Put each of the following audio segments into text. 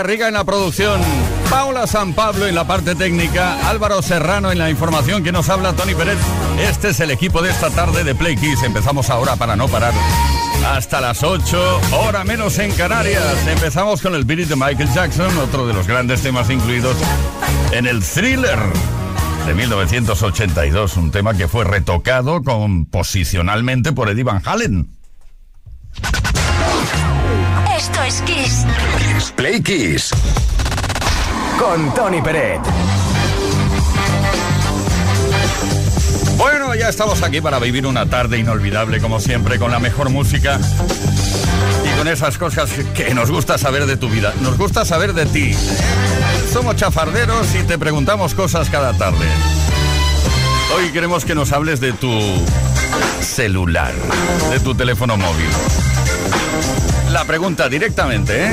Garriga en la producción, Paula San Pablo en la parte técnica, Álvaro Serrano en la información que nos habla Tony Pérez. Este es el equipo de esta tarde de Play Kiss. Empezamos ahora para no parar. Hasta las 8, hora menos en Canarias. Empezamos con el beat de Michael Jackson, otro de los grandes temas incluidos en el thriller de 1982, un tema que fue retocado composicionalmente por Eddie Van Halen. Es Kiss. Play Kiss. Con Tony Peret. Bueno, ya estamos aquí para vivir una tarde inolvidable, como siempre, con la mejor música y con esas cosas que nos gusta saber de tu vida. Nos gusta saber de ti. Somos chafarderos y te preguntamos cosas cada tarde. Hoy queremos que nos hables de tu celular, de tu teléfono móvil la pregunta directamente, ¿eh?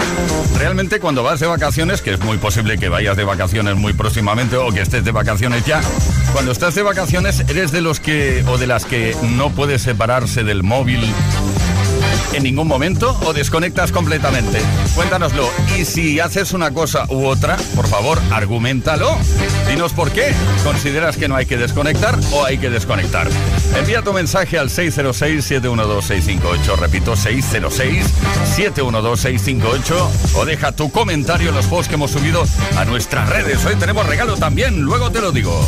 Realmente cuando vas de vacaciones, que es muy posible que vayas de vacaciones muy próximamente o que estés de vacaciones ya, cuando estás de vacaciones eres de los que o de las que no puedes separarse del móvil en ningún momento o desconectas completamente? Cuéntanoslo. Y si haces una cosa u otra, por favor, argumentalo. Dinos por qué. ¿Consideras que no hay que desconectar o hay que desconectar? Envía tu mensaje al 606-712-658. Repito, 606-712-658. O deja tu comentario en los posts que hemos subido a nuestras redes. Hoy tenemos regalo también, luego te lo digo.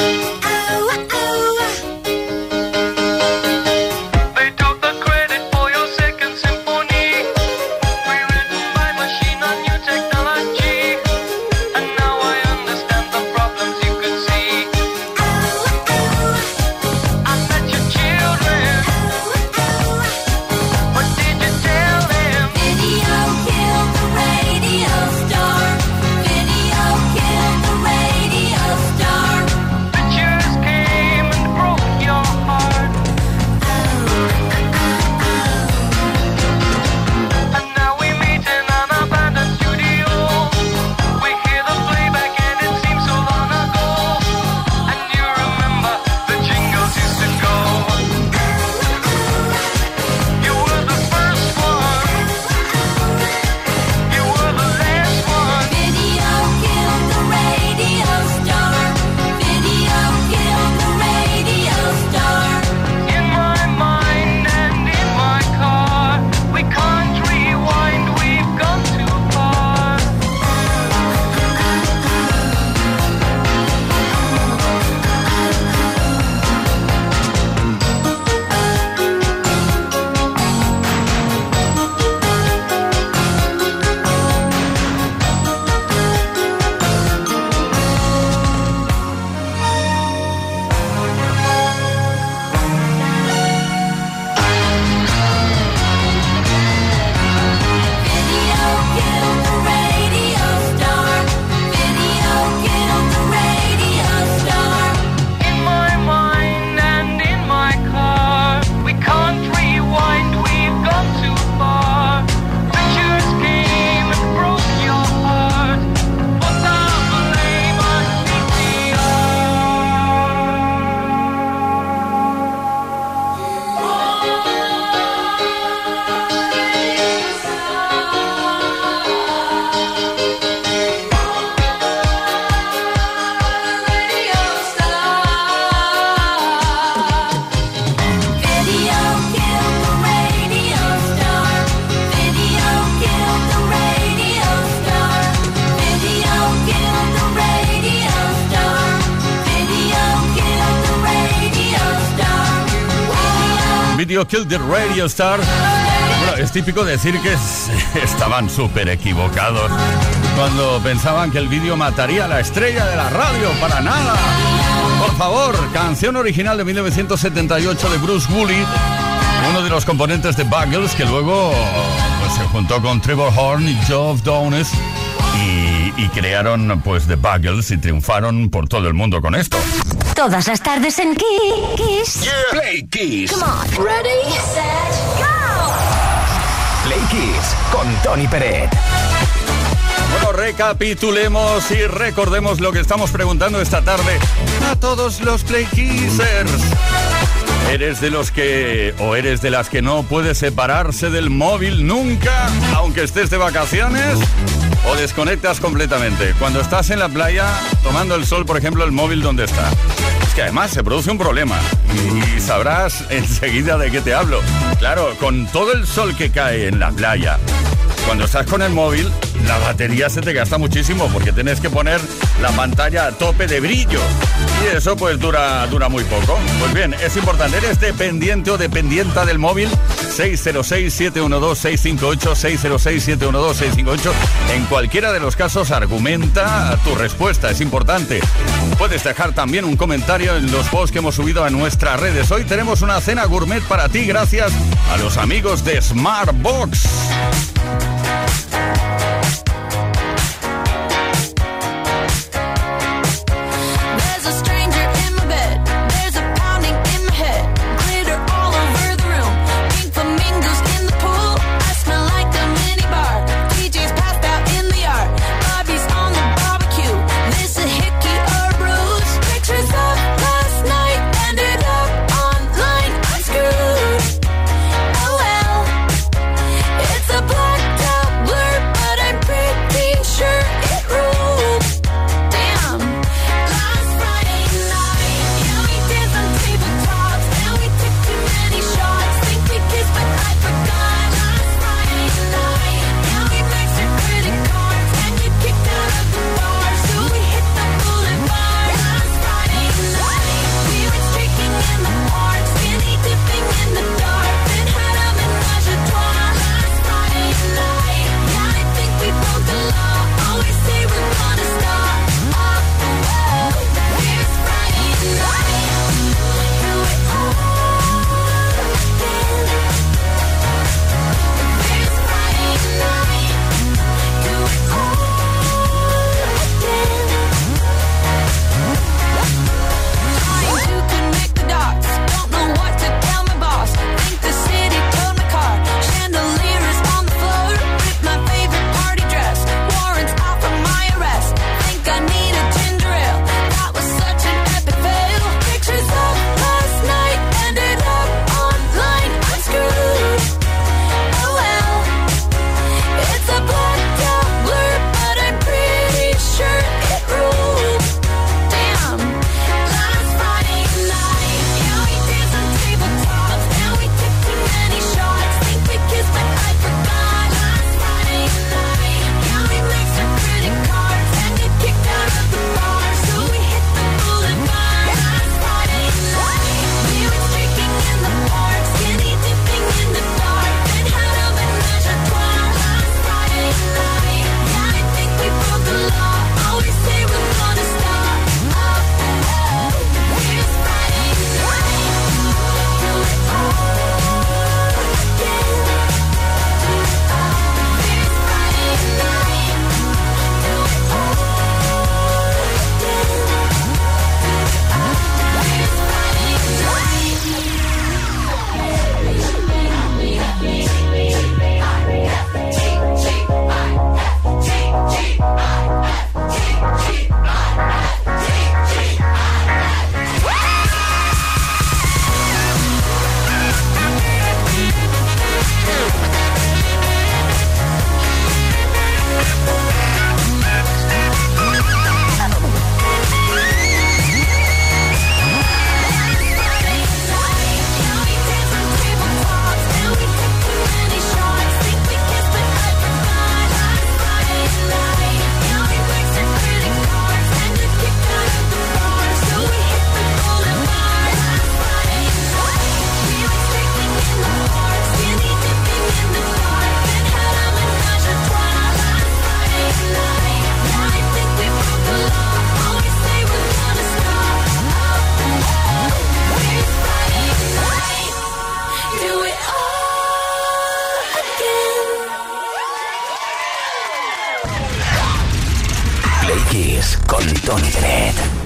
The radio star. Bueno, es típico decir que estaban súper equivocados cuando pensaban que el vídeo mataría a la estrella de la radio. Para nada. Por favor, canción original de 1978 de Bruce Woolley, uno de los componentes de Buggles que luego pues, se juntó con Trevor Horn y Geoff Downes y, crearon pues The Buggles y triunfaron por todo el mundo con esto. Todas las tardes en Kiss. Play Kiss. Come on. Ready, set, go. Play Kiss con Tony Peret. Bueno, recapitulemos y recordemos lo que estamos preguntando esta tarde a todos los Play Kissers. ¿Eres de los que o eres de las que no puede separarse del móvil nunca, aunque estés de vacaciones? ¿O desconectas completamente? Cuando estás en la playa tomando el sol, por ejemplo, el móvil, ¿dónde está? Es que además se produce un problema y sabrás enseguida de qué te hablo. Claro, con todo el sol que cae en la playa, cuando estás con el móvil, la batería se te gasta muchísimo porque tienes que poner la pantalla a tope de brillo. Y eso pues dura, dura muy poco. Pues bien, es importante. ¿Eres dependiente o dependienta del móvil? 606-712-658, 606-712-658. En cualquiera de los casos argumenta tu respuesta, es importante. Puedes dejar también un comentario en los posts que hemos subido a nuestras redes. Hoy tenemos una cena gourmet para ti gracias a los amigos de Smartbox. Con Tony Dredd.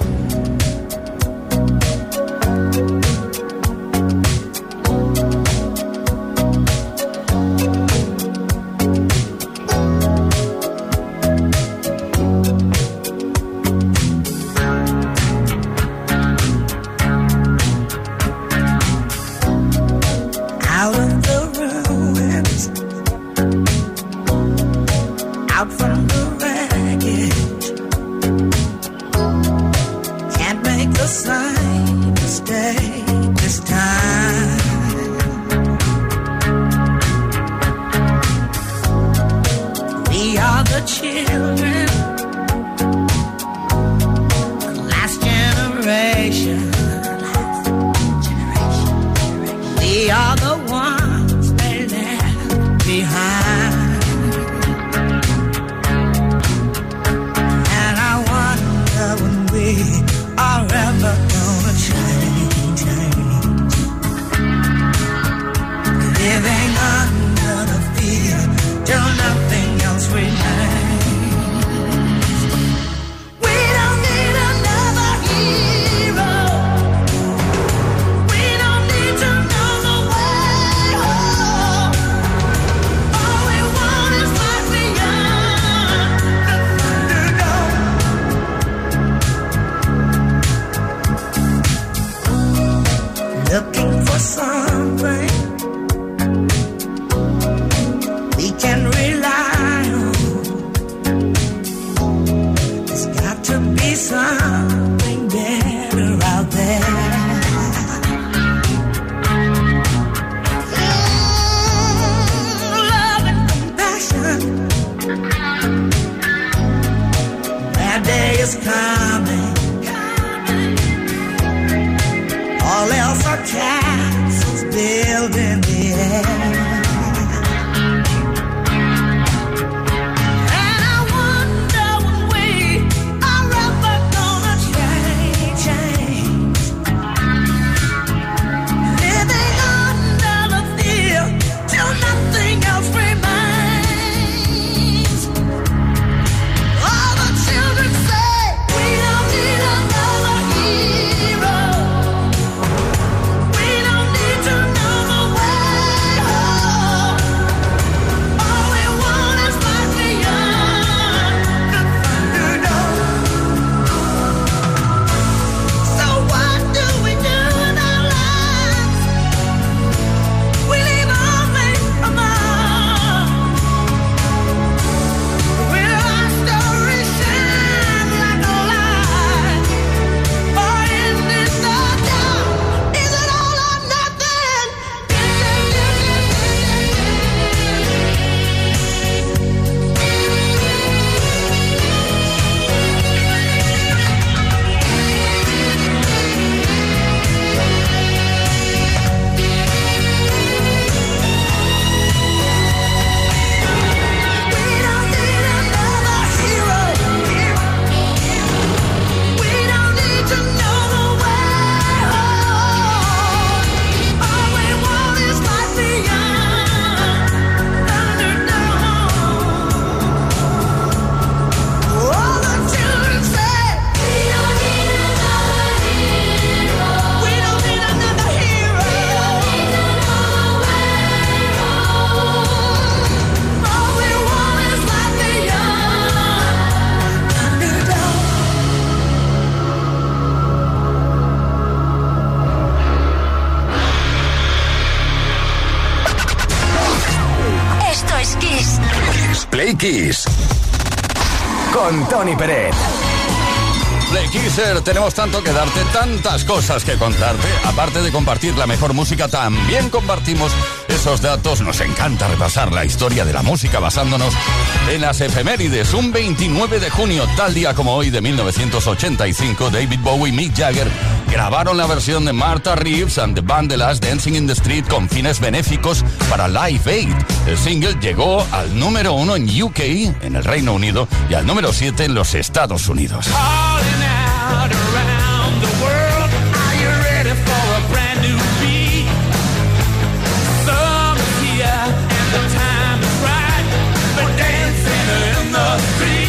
Tenemos tanto que darte, tantas cosas que contarte. Aparte de compartir la mejor música, también compartimos esos datos. Nos encanta repasar la historia de la música basándonos en las efemérides. Un 29 de junio, tal día como hoy de 1985, David Bowie y Mick Jagger grabaron la versión de Martha Reeves and the Band de Last Dancing in the Street con fines benéficos para Live Aid. El single llegó al número uno en UK, en el Reino Unido, y al número 7 en los Estados Unidos.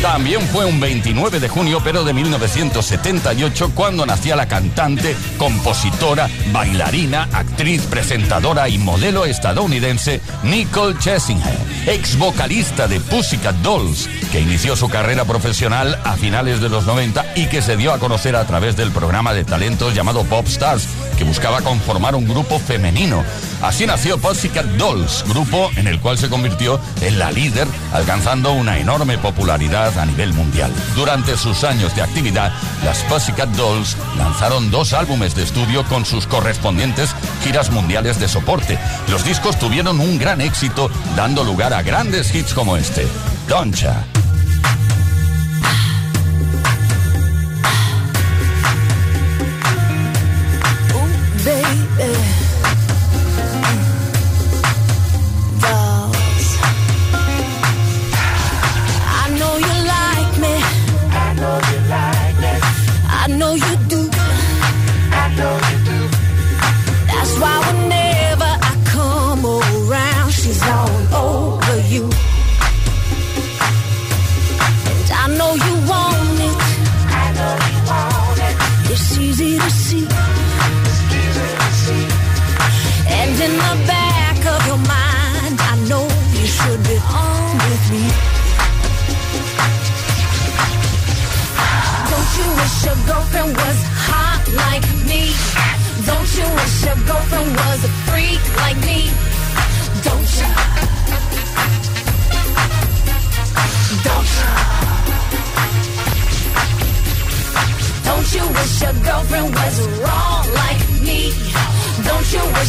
También fue un 29 de junio, pero de 1978, cuando nacía la cantante, compositora, bailarina, actriz, presentadora y modelo estadounidense Nicole Scherzinger, ex vocalista de Pussycat Dolls, que inició su carrera profesional a finales de los 90 y que se dio a conocer a través del programa de talentos llamado Pop Stars, que buscaba conformar un grupo femenino. Así nació Pussycat Dolls, grupo en el cual se convirtió en la líder, alcanzando una enorme popularidad a nivel mundial. Durante sus años de actividad, las Pussycat Dolls lanzaron dos álbumes de estudio con sus correspondientes giras mundiales de soporte. Los discos tuvieron un gran éxito, dando lugar a grandes hits como este, Doncha.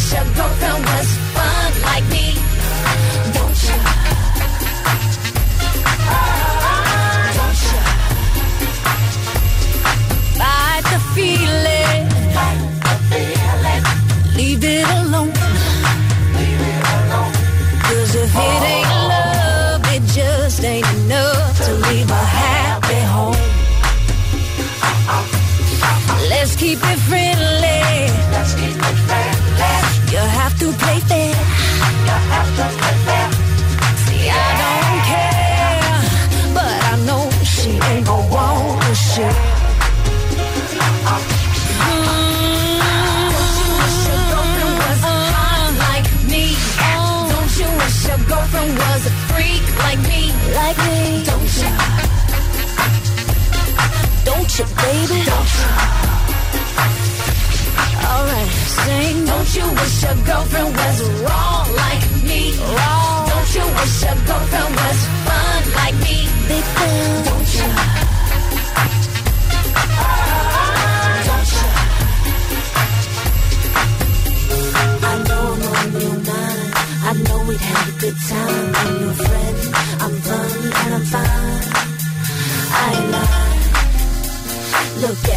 想逃。Look at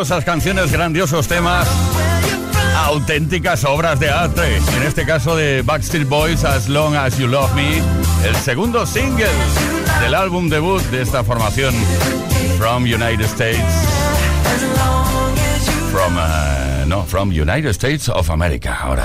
Grandiosas canciones, grandiosos temas, auténticas obras de arte. En este caso de Backstreet Boys, As Long As You Love Me, el segundo single del álbum debut de esta formación, From United States. From, uh, no, From United States of America, ahora.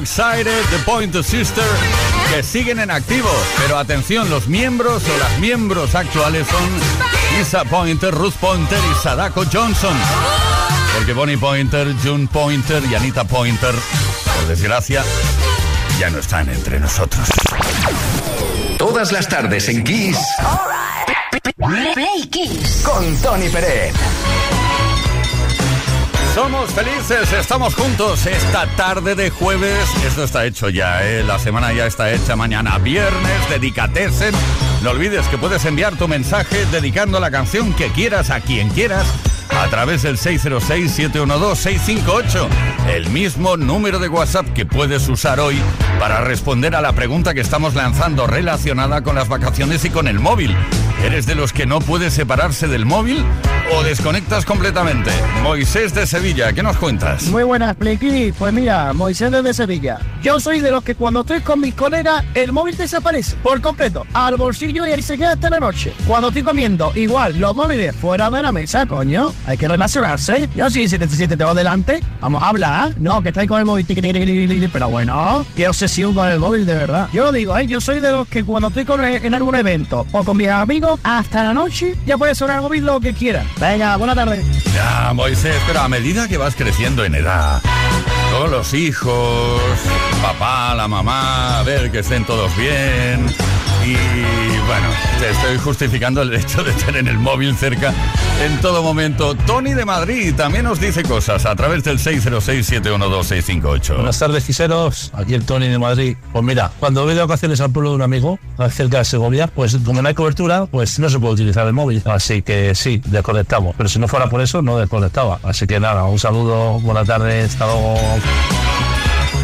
Excited, The Pointer Sister, que siguen en activo. Pero atención, los miembros o las miembros actuales son Lisa Pointer, Ruth Pointer y Sadako Johnson. Porque Bonnie Pointer, June Pointer y Anita Pointer, por desgracia, ya no están entre nosotros. Todas las tardes en Kiss. Play Kiss. Con Tony Pérez. Somos felices, estamos juntos esta tarde de jueves. Esto está hecho ya, ¿eh? la semana ya está hecha. Mañana viernes, dedicatesen. No olvides que puedes enviar tu mensaje dedicando la canción que quieras a quien quieras a través del 606-712-658, el mismo número de WhatsApp que puedes usar hoy para responder a la pregunta que estamos lanzando relacionada con las vacaciones y con el móvil. ¿Eres de los que no puede separarse del móvil o desconectas completamente? Moisés de Sevilla, ¿qué nos cuentas? Muy buenas, Pliqui. Pues mira, Moisés de Sevilla. Yo soy de los que cuando estoy con mis colegas, el móvil desaparece por completo, al bolsillo y ahí se queda hasta la noche. Cuando estoy comiendo, igual, los móviles fuera de la mesa, coño. Hay que relacionarse. Yo sí, si te, si te tengo delante, vamos a hablar. No, que estáis con el móvil, pero bueno, qué obsesión con el móvil, de verdad. Yo lo digo, ¿eh? yo soy de los que cuando estoy con, en algún evento o con mis amigos, hasta la noche ya puede sonar el móvil lo que quiera. Venga, buena tarde. Ya, Moisés, pero a medida que vas creciendo en edad, con los hijos, papá, la mamá, a ver que estén todos bien. Bueno, te estoy justificando el hecho de tener el móvil cerca en todo momento. Tony de Madrid también nos dice cosas a través del 606-712-658. Buenas tardes, quiseros. Aquí el Tony de Madrid. Pues mira, cuando voy de vacaciones al pueblo de un amigo, cerca de Segovia, pues como no hay cobertura, pues no se puede utilizar el móvil. Así que sí, desconectamos. Pero si no fuera por eso, no desconectaba. Así que nada, un saludo, buenas tardes, hasta luego.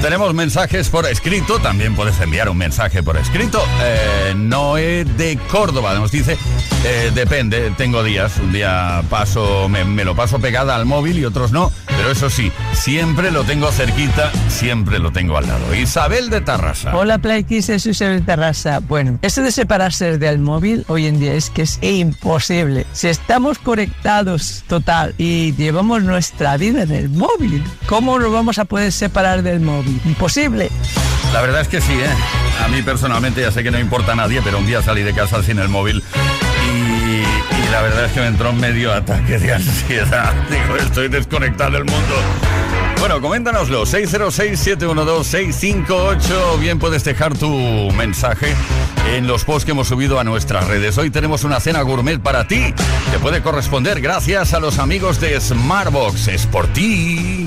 Tenemos mensajes por escrito, también puedes enviar un mensaje por escrito. Eh, Noé de Córdoba nos dice, eh, depende, tengo días, un día paso, me, lo paso pegada al móvil y otros no, pero eso sí, siempre lo tengo cerquita, siempre lo tengo al lado. Isabel de Tarrasa. Hola Playkiss, es Isabel de Tarrasa. Bueno, esto de separarse del móvil hoy en día es que es imposible. Si estamos conectados total y llevamos nuestra vida en el móvil, ¿cómo nos vamos a poder separar del móvil? Imposible. La verdad es que sí, ¿eh? A mí personalmente ya sé que no importa a nadie, pero un día salí de casa sin el móvil y, la verdad es que me entró un medio ataque de ansiedad. Digo, estoy desconectado del mundo. Bueno, coméntanoslo, 606-712-658. Bien puedes dejar tu mensaje en los posts que hemos subido a nuestras redes. Hoy tenemos una cena gourmet para ti que puede corresponder gracias a los amigos de Smartbox. Es por ti.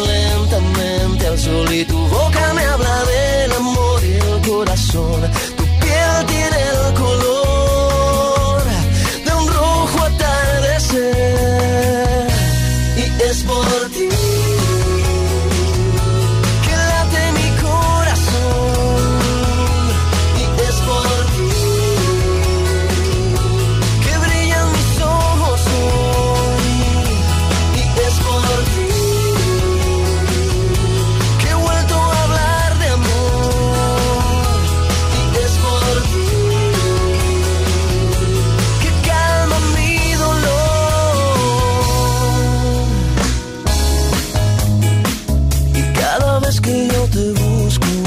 lentamente al vez que yo te busco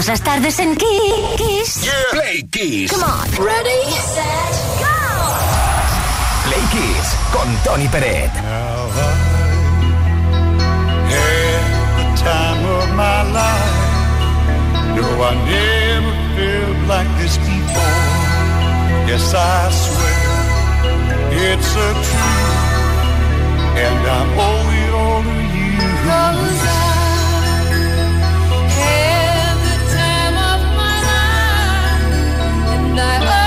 todas las tardes en Kiss. Yeah. Play Kiss. Come on. Ready, set, go. Play Kiss con Tony Perez. Now I had the time of my life. No, I never felt like this before. Yes, I swear it's a truth, and I owe it all to you. night.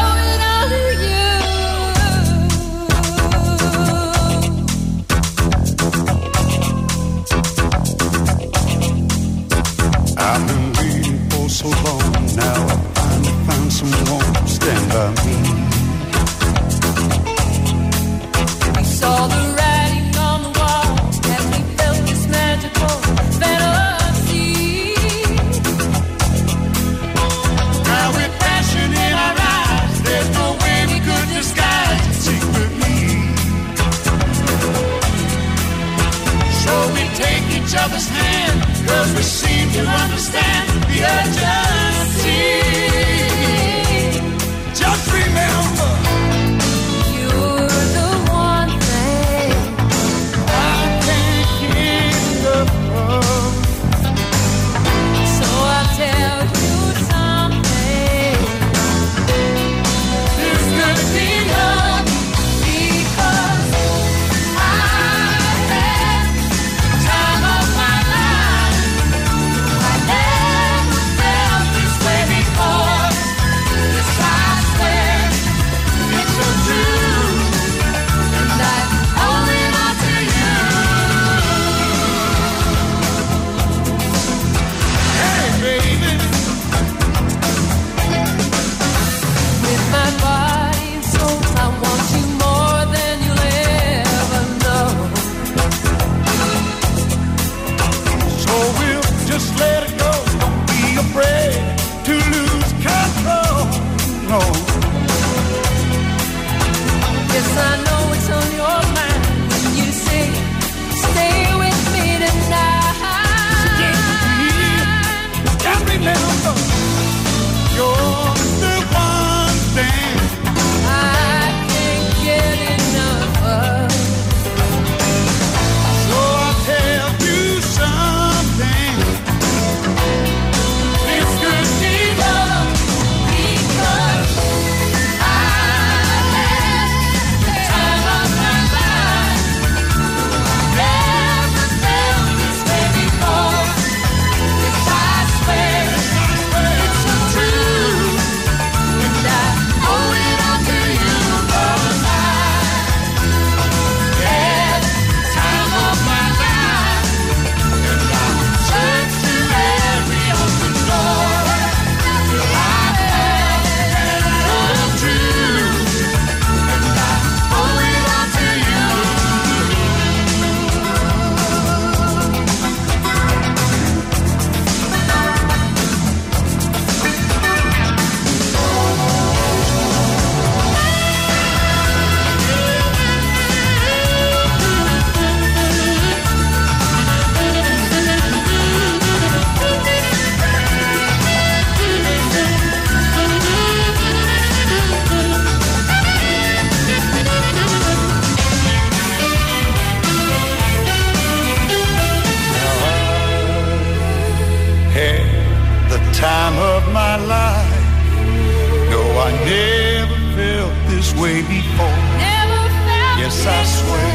way before. Never felt yes, I swear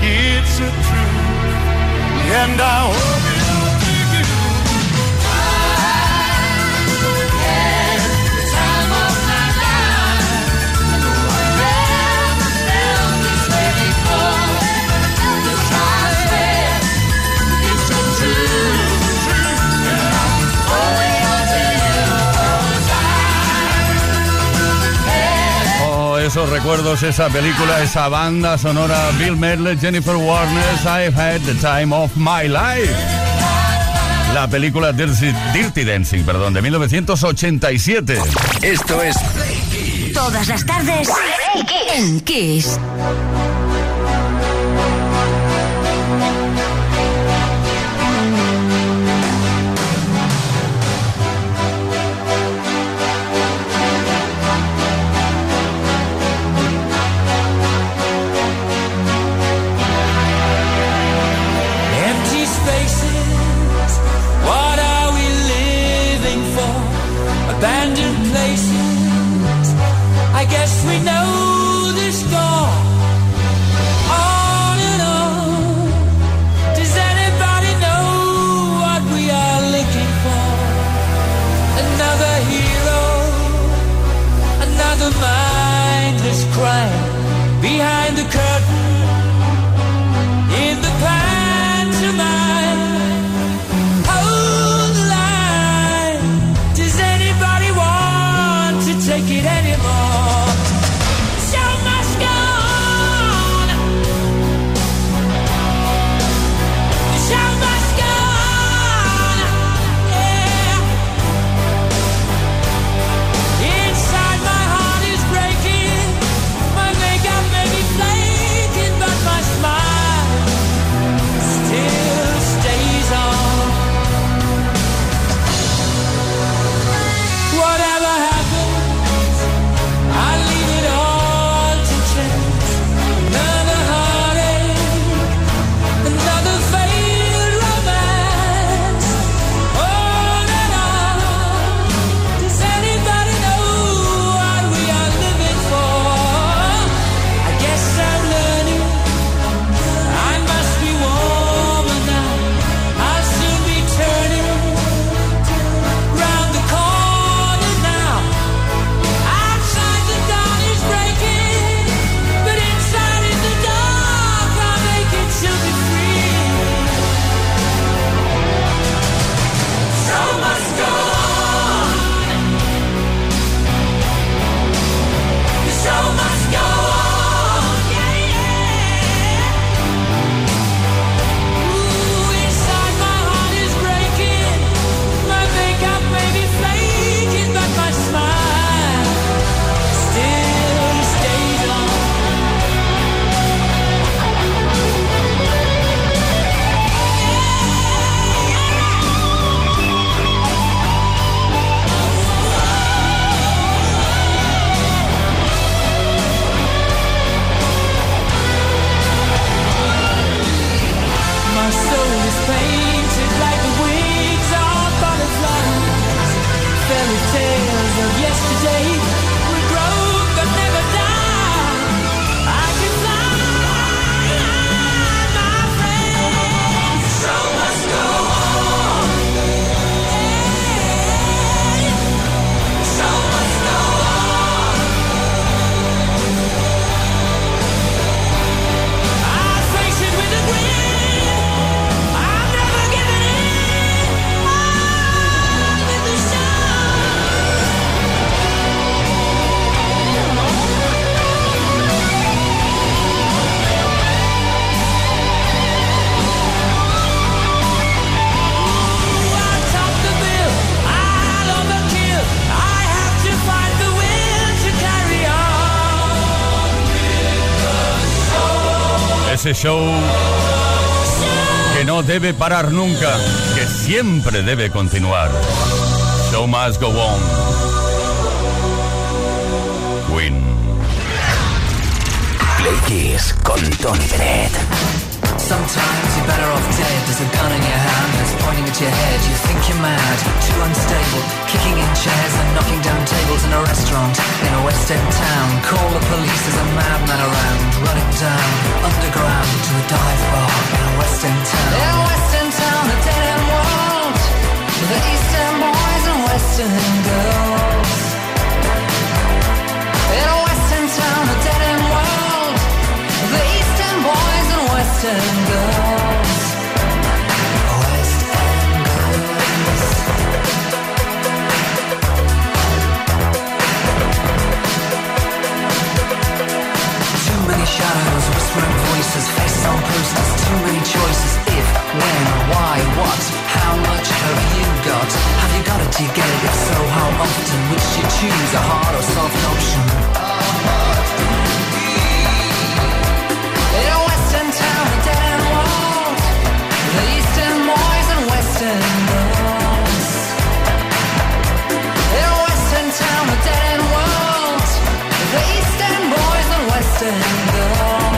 way. it's a truth, and I hope. esos recuerdos, esa película, esa banda sonora, Bill Medley, Jennifer Warnes, I've had the time of my life. La película Dirty, Dirty Dancing, perdón, de 1987. Esto es... Todas las tardes en Kiss. show que no debe parar nunca, que siempre debe continuar. Show must go on. Win. Play Kiss con Tony Bennett. Sometimes you're better off dead. There's a gun in your hand that's pointing at your head. You think you're mad, too unstable. Kicking in chairs and knocking down tables in a restaurant In a West End town. Call the police, there's a madman around. Running down, underground To a dive bar in a West End town. In a West End town, a dead end world. The East End boys and West End girls. In a West End town, a dead If when, why, what? How much have you got? Have you got it? If so, how often? Do you choose, a hard or soft option? And western